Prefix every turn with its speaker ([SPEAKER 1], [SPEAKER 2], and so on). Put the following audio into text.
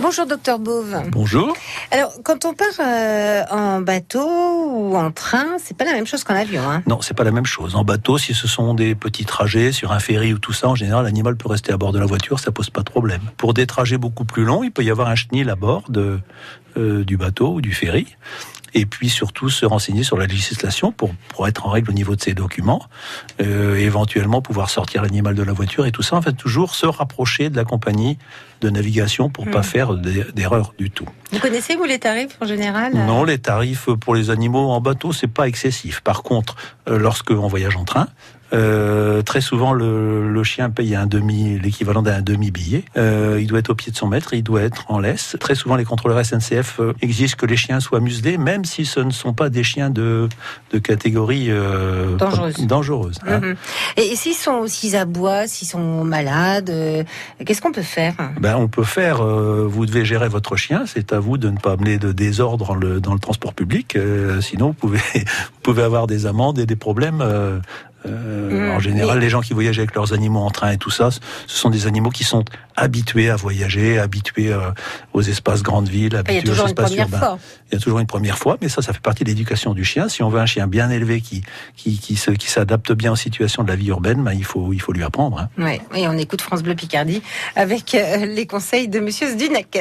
[SPEAKER 1] Bonjour docteur Beauve.
[SPEAKER 2] Bonjour.
[SPEAKER 1] Alors quand on part euh, en bateau ou en train, c'est pas la même chose qu'en avion. Hein
[SPEAKER 2] Non, c'est pas la même chose. En bateau, si ce sont des petits trajets sur un ferry ou tout ça, en général, l'animal peut rester à bord de la voiture, ça pose pas de problème. Pour des trajets beaucoup plus longs, il peut y avoir un chenil à bord de, euh, du bateau ou du ferry et puis surtout se renseigner sur la législation pour, pour être en règle au niveau de ses documents, euh, éventuellement pouvoir sortir l'animal de la voiture et tout ça. En fait, toujours se rapprocher de la compagnie de navigation pour pas
[SPEAKER 1] Hmm.
[SPEAKER 2] faire d'erreur du tout.
[SPEAKER 1] Vous connaissez vous les tarifs en général euh
[SPEAKER 2] Non, les tarifs pour les animaux en bateau, c'est pas excessif. Par contre, euh, lorsque on voyage en train, euh, très souvent le, le chien paye un demi, l'équivalent d'un demi billet. Euh, il doit être au pied de son maître, il doit être en laisse. Très souvent, les contrôleurs SNCF euh, exigent que les chiens soient muselés, même si ce ne sont pas des chiens de, de catégorie euh,
[SPEAKER 1] Dangereuse.
[SPEAKER 2] dangereuse, hein.
[SPEAKER 1] Mhm. Et s'ils sont, s'ils aboient, s'ils sont malades, euh, qu'est-ce qu'on peut faire?
[SPEAKER 2] Ben, on peut faire, euh, vous devez gérer votre chien, c'est à vous de ne pas amener de désordre dans le, dans le transport public, euh, sinon vous pouvez, vous pouvez avoir des amendes et des problèmes. Euh,
[SPEAKER 1] Mm,
[SPEAKER 2] en général, les gens qui voyagent avec leurs animaux en train et tout ça, ce sont des animaux qui sont habitués à voyager, habitués euh, aux espaces grandes villes,
[SPEAKER 1] Il y a
[SPEAKER 2] habitués aux
[SPEAKER 1] toujours une
[SPEAKER 2] espaces
[SPEAKER 1] première
[SPEAKER 2] urbains.
[SPEAKER 1] fois.
[SPEAKER 2] Il y a toujours une première fois, mais ça, ça fait partie de l'éducation du chien. Si on veut un chien bien élevé qui qui, qui se- qui s'adapte bien aux situations de la vie urbaine, ben, il faut il faut lui apprendre. hein.
[SPEAKER 1] Ouais. Et on écoute France Bleu Picardie avec euh, les conseils de Monsieur Zdunek.